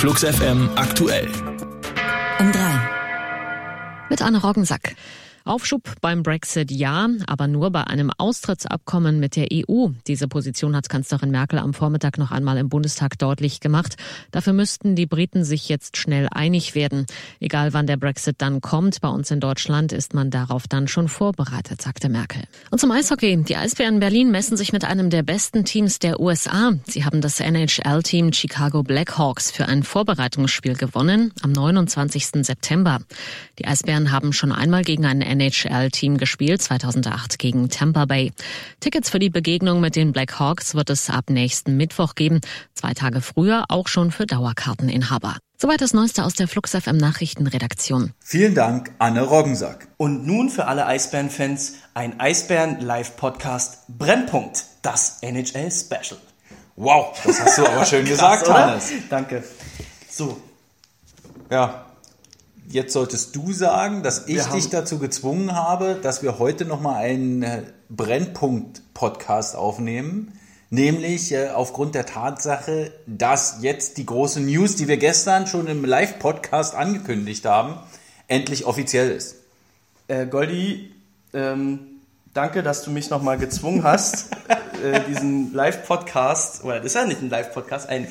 Flux FM aktuell. Um drei. Mit Anne Roggensack. Aufschub beim Brexit ja, aber nur bei einem Austrittsabkommen mit der EU. Diese Position hat Kanzlerin Merkel am Vormittag noch einmal im Bundestag deutlich gemacht. Dafür müssten die Briten sich jetzt schnell einig werden. Egal wann der Brexit dann kommt, bei uns in Deutschland ist man darauf dann schon vorbereitet, sagte Merkel. Und zum Eishockey. Die Eisbären Berlin messen sich mit einem der besten Teams der USA. Sie haben das NHL-Team Chicago Blackhawks für ein Vorbereitungsspiel gewonnen am 29. September. Die Eisbären haben schon einmal gegen einen NHL-Team gespielt, 2008 gegen Tampa Bay. Tickets für die Begegnung mit den Blackhawks wird es ab nächsten Mittwoch geben, zwei Tage früher auch schon für Dauerkarteninhaber. Soweit das Neueste aus der Flux FM Nachrichtenredaktion. Vielen Dank, Anne Roggensack. Und nun für alle Eisbären-Fans ein Eisbären-Live-Podcast Brennpunkt, das NHL-Special. Wow, das hast du aber schön gesagt? Hannes. Danke. So, Ja, jetzt solltest du sagen, dass ich dich dazu gezwungen habe, dass wir heute nochmal einen äh, Brennpunkt-Podcast aufnehmen. Nämlich äh, aufgrund der Tatsache, dass jetzt die große News, die wir gestern schon im Live-Podcast angekündigt haben, endlich offiziell ist. äh, Goldi, ähm, danke, dass du mich nochmal gezwungen hast, äh, diesen Live-Podcast, oder das ist ja nicht ein Live-Podcast, ein,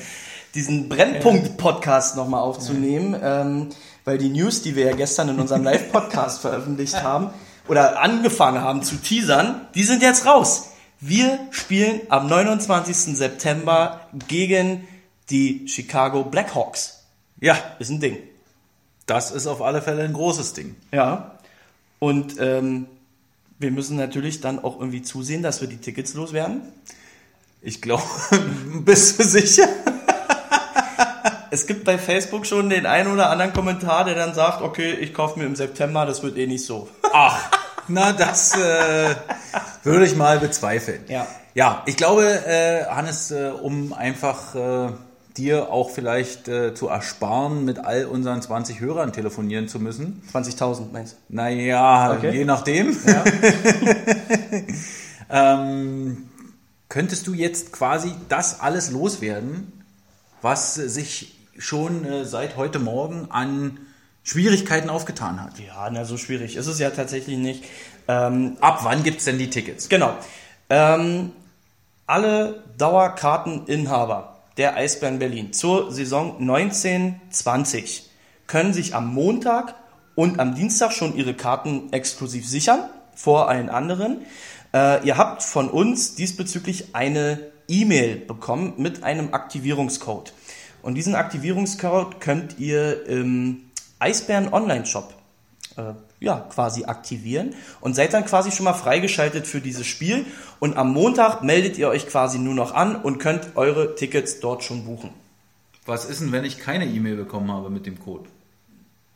diesen Brennpunkt-Podcast nochmal aufzunehmen, ähm, weil die News, die wir ja gestern in unserem Live-Podcast veröffentlicht haben, oder angefangen haben zu teasern, die sind jetzt raus. Wir spielen am 29. September gegen die Chicago Blackhawks. Ja, Ist ein Ding. das ist auf alle Fälle ein großes Ding. Ja. Und ähm, wir müssen natürlich dann auch irgendwie zusehen, dass wir die Tickets loswerden. Ich glaube, bist du sicher? Es gibt bei Facebook schon den einen oder anderen Kommentar, der dann sagt, okay, ich kaufe mir im September, das wird eh nicht so. Ach, na, das äh, würde ich mal bezweifeln. Ja. Ja, ich glaube, äh, Hannes, äh, um einfach äh, dir auch vielleicht äh, zu ersparen, mit all unseren 20 Hörern telefonieren zu müssen. 20.000 meinst du? Naja, Okay. je nachdem. Ja. ähm, könntest du jetzt quasi das alles loswerden, was sich schon äh, seit heute Morgen an Schwierigkeiten aufgetan hat? ja, na so schwierig ist es ja tatsächlich nicht. Ähm, Ab wann gibt's denn die Tickets? Genau. Ähm, alle Dauerkarteninhaber der Eisbären Berlin zur Saison 1920 können sich am Montag und am Dienstag schon ihre Karten exklusiv sichern vor allen anderen. Äh, ihr habt von uns diesbezüglich eine E-Mail bekommen mit einem Aktivierungscode. Und diesen Aktivierungscode könnt ihr im Eisbären Online-Shop äh, ja, quasi aktivieren und seid dann quasi schon mal freigeschaltet für dieses Spiel. Und am Montag meldet ihr euch quasi nur noch an und könnt eure Tickets dort schon buchen. Was ist denn, wenn ich keine E-Mail bekommen habe mit dem Code?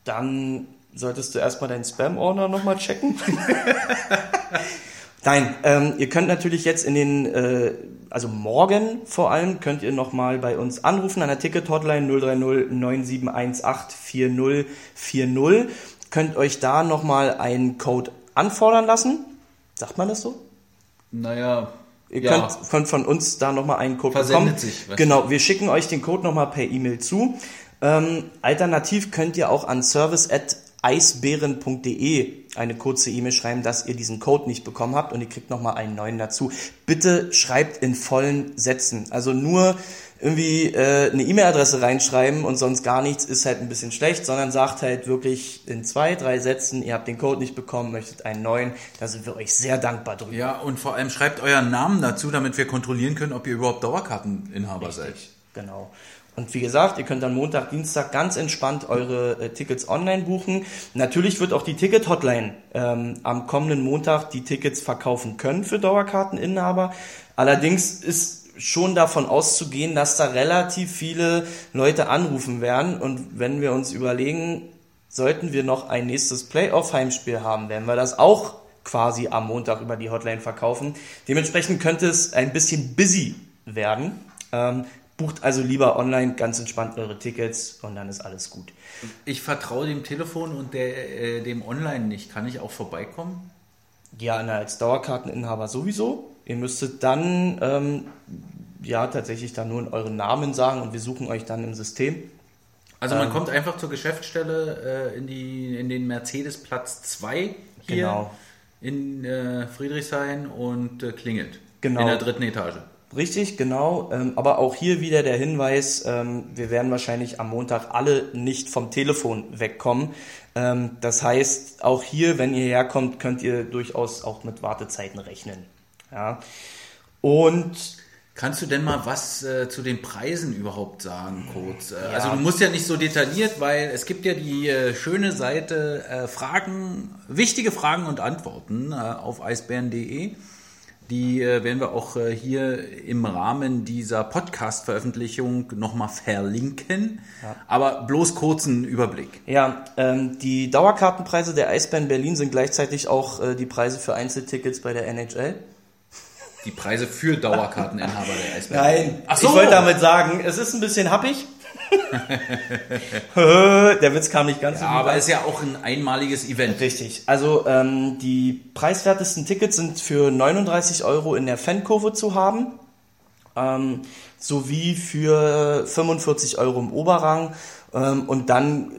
Dann solltest du erstmal deinen Spam-Ordner nochmal checken. Nein, ähm, ihr könnt natürlich jetzt in den, äh, also morgen vor allem, könnt ihr nochmal bei uns anrufen an der Ticket-Hotline 030 9718 4040. Könnt euch da nochmal einen Code anfordern lassen. Sagt man das so? Naja, Ihr ja. könnt, könnt von uns da nochmal einen Code Versendet bekommen. sich, genau, wir schicken euch den Code nochmal per E-Mail zu. Ähm, alternativ könnt ihr auch an service at eisbären.de eine kurze E-Mail schreiben, dass ihr diesen Code nicht bekommen habt und ihr kriegt nochmal einen neuen dazu. Bitte schreibt in vollen Sätzen. Also nur irgendwie äh, eine E-Mail-Adresse reinschreiben und sonst gar nichts ist halt ein bisschen schlecht, sondern sagt halt wirklich in zwei, drei Sätzen, ihr habt den Code nicht bekommen, möchtet einen neuen, da sind wir euch sehr dankbar drüber. Ja, und vor allem schreibt euren Namen dazu, damit wir kontrollieren können, ob ihr überhaupt Dauerkarteninhaber seid. Genau. Und wie gesagt, ihr könnt dann Montag, Dienstag ganz entspannt eure äh, Tickets online buchen. Natürlich wird auch die Ticket-Hotline ähm, am kommenden Montag die Tickets verkaufen können für Dauerkarteninhaber. Allerdings ist schon davon auszugehen, dass da relativ viele Leute anrufen werden. Und wenn wir uns überlegen, sollten wir noch ein nächstes Playoff-Heimspiel haben, werden wir das auch quasi am Montag über die Hotline verkaufen. Dementsprechend könnte es ein bisschen busy werden. Ähm, bucht also lieber online ganz entspannt eure Tickets und dann ist alles gut. Ich vertraue dem Telefon und der, äh, dem Online nicht. Kann ich auch vorbeikommen? Ja, na, als Dauerkarteninhaber sowieso. Ihr müsstet dann ähm, ja tatsächlich dann nur euren Namen sagen und wir suchen euch dann im System. Also man kommt einfach zur Geschäftsstelle äh, in, die, in den Mercedes-Platz 2 hier Genau. in äh, Friedrichshain und äh, klingelt. Genau. In der dritten Etage. Richtig, genau. Ähm, aber auch hier wieder der Hinweis, ähm, wir werden wahrscheinlich am Montag alle nicht vom Telefon wegkommen. Ähm, das heißt, auch hier, wenn ihr herkommt, könnt ihr durchaus auch mit Wartezeiten rechnen. Ja. Und Kannst du denn mal was äh, zu den Preisen überhaupt sagen, kurz? Äh, Also du musst ja nicht so detailliert, weil es gibt ja die äh, schöne Seite äh, Fragen, wichtige Fragen und Antworten äh, auf eisbären.de. Die äh, werden wir auch äh, hier im Rahmen dieser Podcast-Veröffentlichung nochmal verlinken. Aber bloß kurzen Überblick. ja, ähm, die Dauerkartenpreise der Eisbären Berlin sind gleichzeitig auch äh, die Preise für Einzeltickets bei der NHL. Die Preise für Dauerkarteninhaber der Eisbären. Nein, Ach so. ich wollte damit sagen, es ist ein bisschen happig. der Witz kam nicht ganz so Ja, gut aber an. ist ja auch ein einmaliges Event. Richtig. Also ähm, die preiswertesten Tickets sind für 39 Euro in der Fankurve zu haben, ähm, sowie für 45 Euro im Oberrang. Ähm, und dann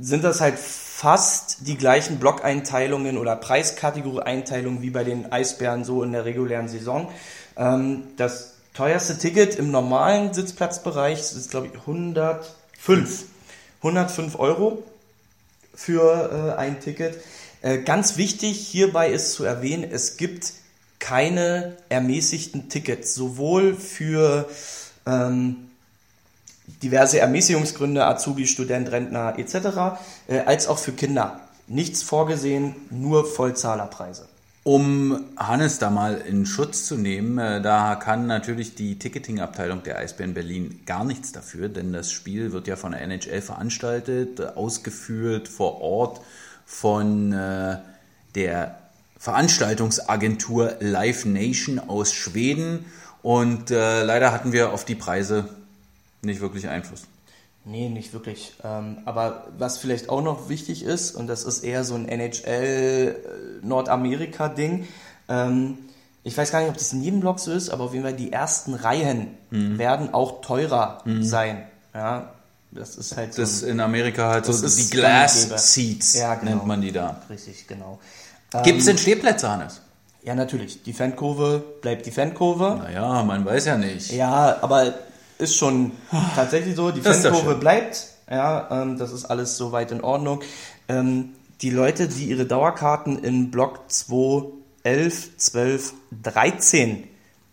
sind das halt fast die gleichen Blockeinteilungen oder Preiskategorie-Einteilungen wie bei den Eisbären so in der regulären Saison. Ähm, das teuerste Ticket im normalen Sitzplatzbereich ist, glaube ich, 105. 105 Euro für äh, ein Ticket. Äh, ganz wichtig hierbei ist zu erwähnen, es gibt keine ermäßigten Tickets, sowohl für ähm, diverse Ermäßigungsgründe, Azubi, Student, Rentner etc., äh, als auch für Kinder. Nichts vorgesehen, nur Vollzahlerpreise. Um Hannes da mal in Schutz zu nehmen, äh, da kann natürlich die Ticketing-Abteilung der Eisbären Berlin gar nichts dafür, denn das Spiel wird ja von der NHL veranstaltet, ausgeführt vor Ort von äh, der Veranstaltungsagentur Live Nation aus Schweden und äh, leider hatten wir auf die Preise nicht wirklich Einfluss. Nee, nicht wirklich. Ähm, aber was vielleicht auch noch wichtig ist, und das ist eher so ein NHL-Nordamerika-Ding, ähm, ich weiß gar nicht, ob das in jedem Block so ist, aber auf jeden Fall die ersten Reihen werden auch teurer sein. Ja, das ist halt so. Das ein- in Amerika halt so ist die Glass. Seats Ja, genau. nennt man die da. richtig, genau. Gibt es denn Stehplätze, Hannes? Ja, natürlich. Die Fankurve bleibt die Fankurve. Naja, man weiß ja nicht. Ja, aber ist schon tatsächlich so. Die Fankurve bleibt. Ja, ähm, das ist alles soweit in Ordnung. Ähm, die Leute, die ihre Dauerkarten in Block 2, 11, 12, 13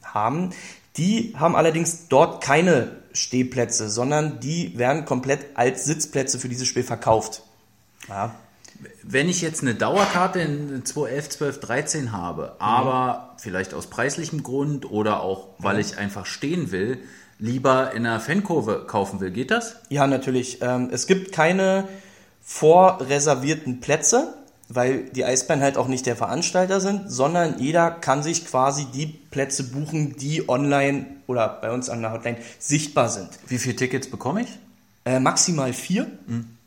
haben, die haben allerdings dort keine Stehplätze, sondern die werden komplett als Sitzplätze für dieses Spiel verkauft. Ja. Wenn ich jetzt eine Dauerkarte in 211, 12, 13 habe, aber vielleicht aus preislichem Grund oder auch weil ich einfach stehen will, lieber in einer Fankurve kaufen will, geht das? Ja, natürlich. Ähm, es gibt keine vorreservierten Plätze, weil die Eisbären halt auch nicht der Veranstalter sind, sondern jeder kann sich quasi die Plätze buchen, die online oder bei uns an der Hotline sichtbar sind. Wie viele Tickets bekomme ich? Äh, maximal vier.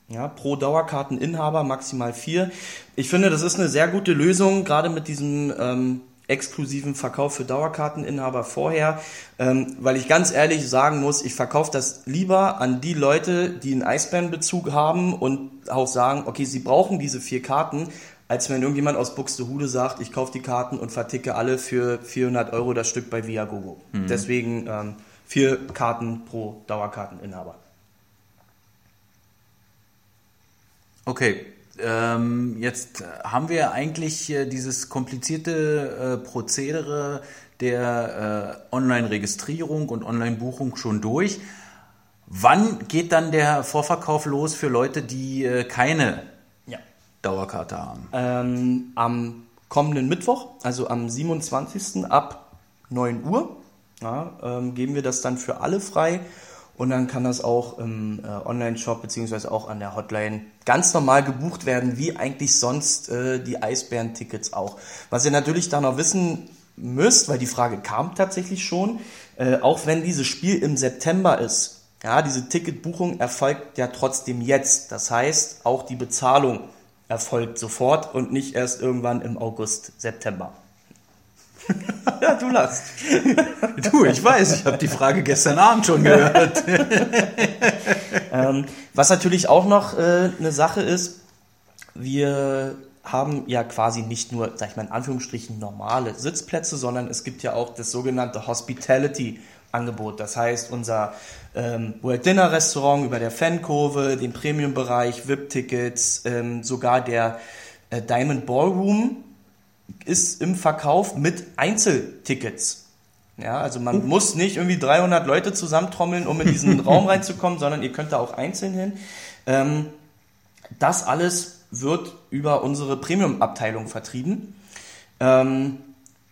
Ja, pro Dauerkarteninhaber maximal vier. Ich finde, das ist eine sehr gute Lösung, gerade mit diesem ähm, exklusiven Verkauf für Dauerkarteninhaber vorher, ähm, weil ich ganz ehrlich sagen muss, ich verkaufe das lieber an die Leute, die einen Eisbärenbezug haben und auch sagen, okay, sie brauchen diese vier Karten, als wenn irgendjemand aus Buxtehude sagt, ich kaufe die Karten und verticke alle für 400 Euro das Stück bei Viagogo. Deswegen ähm, vier Karten pro Dauerkarteninhaber. Okay, ähm, jetzt haben wir eigentlich äh, dieses komplizierte äh, Prozedere der äh, Online-Registrierung und Online-Buchung schon durch. Wann geht dann der Vorverkauf los für Leute, die äh, keine Ja. Dauerkarte haben? Ähm, am kommenden Mittwoch, also am 27. ab 9 Uhr, ja, ähm, geben wir das dann für alle frei. Und dann kann das auch im äh, Online-Shop beziehungsweise auch an der Hotline ganz normal gebucht werden, wie eigentlich sonst äh, die Eisbären-Tickets auch. Was ihr natürlich da noch wissen müsst, weil die Frage kam tatsächlich schon, äh, auch wenn dieses Spiel im September ist, ja, diese Ticketbuchung erfolgt ja trotzdem jetzt. Das heißt, auch die Bezahlung erfolgt sofort und nicht erst irgendwann im August, September. ja, du lachst. Du, ich weiß, ich habe die Frage gestern Abend schon gehört. ähm, was natürlich auch noch äh, eine Sache ist, wir haben ja quasi nicht nur, sag ich mal in Anführungsstrichen, normale Sitzplätze, sondern es gibt ja auch das sogenannte Hospitality-Angebot. Das heißt, unser ähm, World Dinner Restaurant über der Fankurve, den Premium-Bereich, VIP-Tickets, ähm, sogar der äh, Diamond Ballroom ist im Verkauf mit Einzeltickets. Ja, also man uh. muss nicht irgendwie 300 Leute zusammentrommeln, um in diesen Raum reinzukommen, sondern ihr könnt da auch einzeln hin. Ähm, das alles wird über unsere Premium-Abteilung vertrieben. Ähm,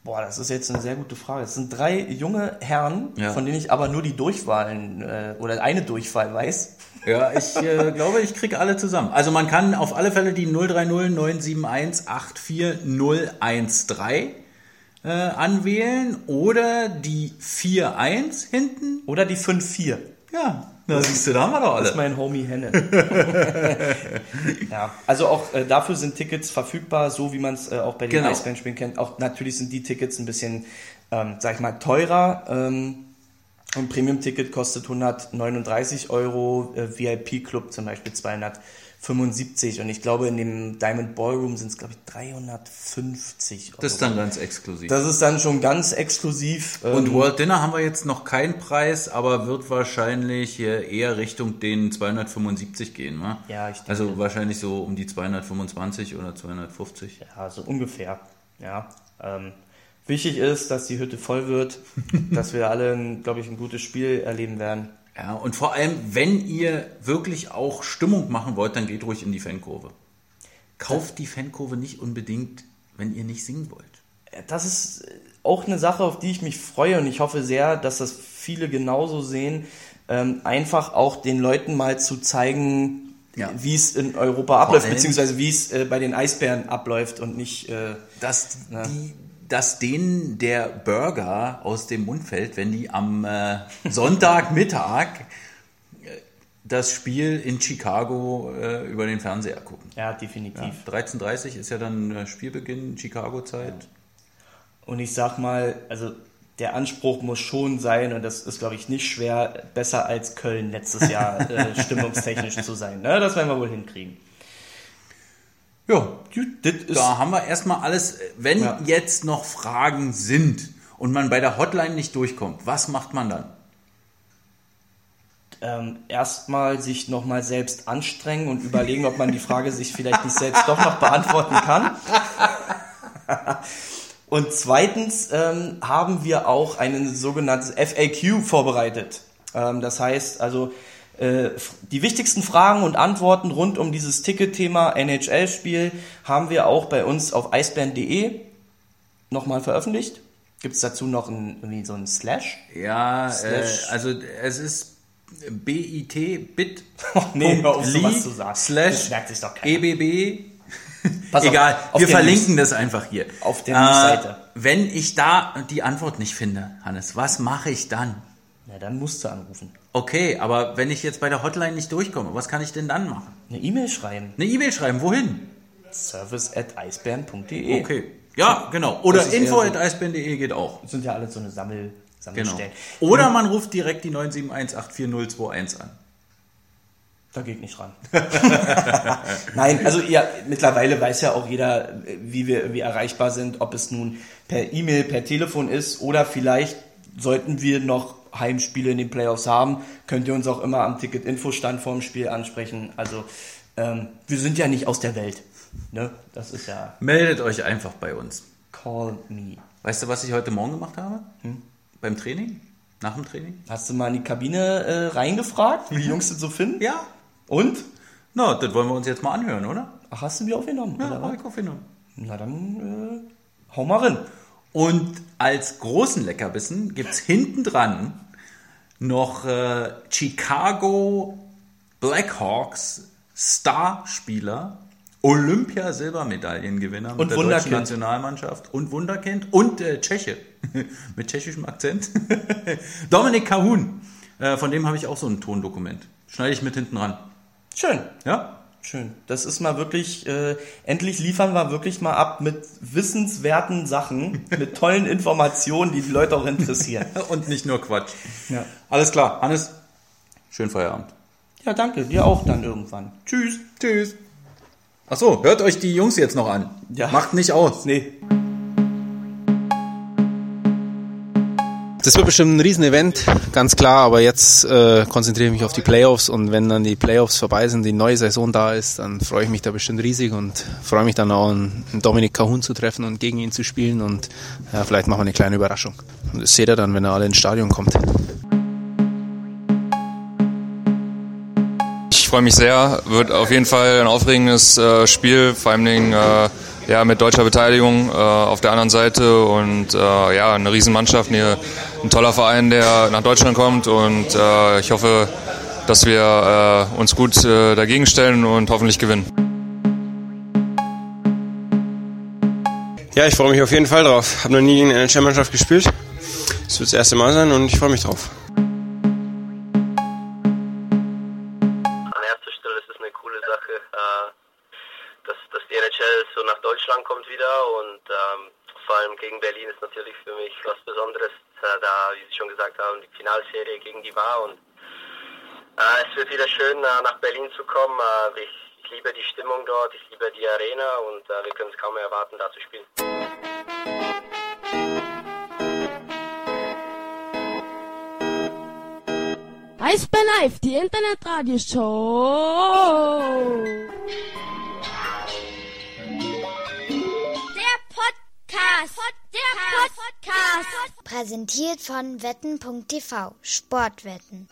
boah, das ist jetzt eine sehr gute Frage. Es sind drei junge Herren, ja. von denen ich aber nur die Durchwahlen äh, oder eine Durchwahl weiß. Ja, ich äh, glaube, ich kriege alle zusammen. Also man kann auf alle Fälle die 030 971 84013 äh, anwählen oder die 41 hinten. Oder die 54. Ja, na siehst du, da haben wir doch alle. Das ist mein Homie Henne. ja, also auch äh, dafür sind Tickets verfügbar, so wie man es äh, auch bei den genau. Eisbären-Spielen kennt. Auch natürlich sind die Tickets ein bisschen, ähm, sag ich mal, teurer. Ähm, ein Premium-Ticket kostet 139 Euro, äh, VIP-Club zum Beispiel 275 und ich glaube in dem Diamond Ballroom sind es glaube ich 350 Euro. Das ist dann ganz exklusiv. Das ist dann schon ganz exklusiv. Und ähm, World Dinner haben wir jetzt noch keinen Preis, aber wird wahrscheinlich eher Richtung den 275 gehen, ne? Ja, ich denke. Also wahrscheinlich so um die 225 oder 250. Ja, so ungefähr. Ja. Ähm, Wichtig ist, dass die Hütte voll wird, dass wir alle, glaube ich, ein gutes Spiel erleben werden. Ja, und vor allem, wenn ihr wirklich auch Stimmung machen wollt, dann geht ruhig in die Fankurve. Kauft die Fankurve nicht unbedingt, wenn ihr nicht singen wollt. Das ist auch eine Sache, auf die ich mich freue und ich hoffe sehr, dass das viele genauso sehen. Ähm, einfach auch den Leuten mal zu zeigen, ja. wie es in Europa abläuft, beziehungsweise wie es äh, bei den Eisbären abläuft und nicht. Äh, dass ne? die dass denen der Burger aus dem Mund fällt, wenn die am äh, Sonntagmittag äh, das Spiel in Chicago äh, über den Fernseher gucken. Ja, definitiv. Ja, 13.30 ist ja dann äh, Spielbeginn, Chicago-Zeit. Ja. Und ich sag mal, also der Anspruch muss schon sein, und das ist, glaube ich, nicht schwer, besser als Köln letztes Jahr äh, stimmungstechnisch zu sein. Ne? Das werden wir wohl hinkriegen. Ja, da haben wir erstmal alles. Wenn ja. jetzt noch Fragen sind und man bei der Hotline nicht durchkommt, was macht man dann? Ähm, erstmal sich nochmal selbst anstrengen und überlegen, ob man die Frage sich vielleicht nicht selbst doch noch beantworten kann. und zweitens ähm, haben wir auch einen sogenanntes FAQ vorbereitet. Ähm, das heißt also, die wichtigsten Fragen und Antworten rund um dieses Ticketthema NHL-Spiel haben wir auch bei uns auf eisbären.de nochmal veröffentlicht. Gibt es dazu noch ein, irgendwie so ein Slash? Ja, Slash. Äh, also es ist BIT bit. nee, hör auf, sowas zu sagen. Slash EBB. Pass Egal, auf, auf wir verlinken News. das einfach hier. Auf der äh, Seite. Wenn ich da die Antwort nicht finde, Hannes, was mache ich dann? Na, dann musst du anrufen. Okay, aber wenn ich jetzt bei der Hotline nicht durchkomme, was kann ich denn dann machen? Eine E-Mail schreiben. Eine E-Mail schreiben, wohin? Service at eisbären.de. Okay. Ja, genau. Oder info at eisbären.de geht auch. Das sind ja alle so eine Sammel, Sammelstellen. Genau. Oder man ruft direkt die 971844021 an. Da geht nicht ran. Nein, also ja, mittlerweile weiß ja auch jeder, wie wir irgendwie erreichbar sind, ob es nun per E-Mail, per Telefon ist oder vielleicht sollten wir noch Heimspiele in den Playoffs haben, könnt ihr uns auch immer am Ticket-Info-Stand vorm Spiel ansprechen. Also ähm, wir sind ja nicht aus der Welt. Ne? Das ist ja. Meldet euch einfach bei uns. Call me. Weißt du, was ich heute Morgen gemacht habe? Hm? Beim Training? Nach dem Training? Hast du mal in die Kabine äh, reingefragt, wie die Jungs das so finden? Ja. Und? Na, das wollen wir uns jetzt mal anhören, oder? Ach, hast du mir aufgenommen? Ja, habe ich aufgenommen. Na dann, äh, hau mal rein. Und als großen Leckerbissen gibt es hinten dran noch äh, Chicago Blackhawks Starspieler, Olympia-Silbermedaillengewinner mit und der deutschen Nationalmannschaft und Wunderkind und äh, Tscheche mit tschechischem Akzent. Dominik Kahun, äh, von dem habe ich auch so ein Tondokument. Schneide ich mit hinten ran. Schön. Ja? Schön. Das ist mal wirklich, äh, endlich liefern wir wirklich mal ab mit wissenswerten Sachen, mit tollen Informationen, die die Leute auch interessieren. Und nicht nur Quatsch. Ja. Alles klar. Hannes, schönen Feierabend. Ja, danke. Dir auch dann irgendwann. Tschüss. Tschüss. Ach so, hört euch die Jungs jetzt noch an. Ja. Macht nicht aus. Nee. Das wird bestimmt ein Riesenevent, ganz klar, aber jetzt äh, konzentriere ich mich auf die Playoffs und wenn dann die Playoffs vorbei sind, die neue Saison da ist, dann freue ich mich da bestimmt riesig und freue mich dann auch, einen Dominik Cahun zu treffen und gegen ihn zu spielen und ja, vielleicht machen wir eine kleine Überraschung. Und das seht ihr dann, wenn er alle ins Stadion kommt. Ich freue mich sehr, wird auf jeden Fall ein aufregendes äh, Spiel, vor allem äh, ja, mit deutscher Beteiligung äh, auf der anderen Seite und äh, ja, eine Riesenmannschaft, eine, ein toller Verein, der nach Deutschland kommt und äh, ich hoffe, dass wir äh, uns gut äh, dagegen stellen und hoffentlich gewinnen. Ja, ich freue mich auf jeden Fall drauf. Habe noch nie in einer Championship gespielt. Es wird das erste Mal sein und ich freue mich drauf. Es wird wieder schön, äh, nach Berlin zu kommen. Äh, ich, ich liebe die Stimmung dort, ich liebe die Arena und äh, wir können es kaum mehr erwarten, da zu spielen. Eisbär Live, die Internetradioshow. Der Podcast. Der Podcast. Präsentiert von wetten.tv. Sportwetten.